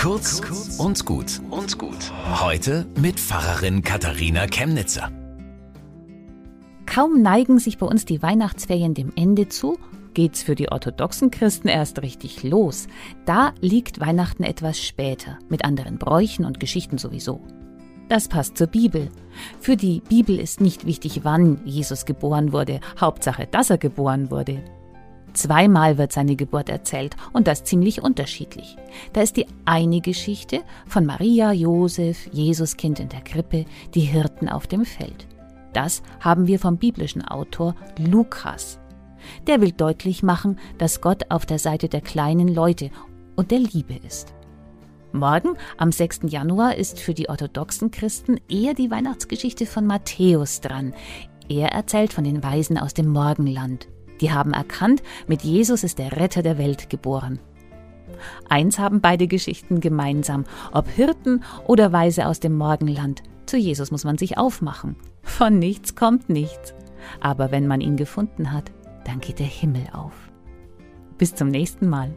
Kurz und gut und gut. Heute mit Pfarrerin Katharina Chemnitzer. Kaum neigen sich bei uns die Weihnachtsferien dem Ende zu, geht's für die orthodoxen Christen erst richtig los. Da liegt Weihnachten etwas später, mit anderen Bräuchen und Geschichten sowieso. Das passt zur Bibel. Für die Bibel ist nicht wichtig, wann Jesus geboren wurde, Hauptsache, dass er geboren wurde. Zweimal wird seine Geburt erzählt und das ziemlich unterschiedlich. Da ist die eine Geschichte von Maria, Josef, Jesuskind in der Krippe, die Hirten auf dem Feld. Das haben wir vom biblischen Autor Lukas. Der will deutlich machen, dass Gott auf der Seite der kleinen Leute und der Liebe ist. Morgen, am 6. Januar, ist für die orthodoxen Christen eher die Weihnachtsgeschichte von Matthäus dran. Er erzählt von den Weisen aus dem Morgenland. Die haben erkannt, mit Jesus ist der Retter der Welt geboren. Eins haben beide Geschichten gemeinsam, ob Hirten oder Weise aus dem Morgenland. Zu Jesus muss man sich aufmachen. Von nichts kommt nichts. Aber wenn man ihn gefunden hat, dann geht der Himmel auf. Bis zum nächsten Mal.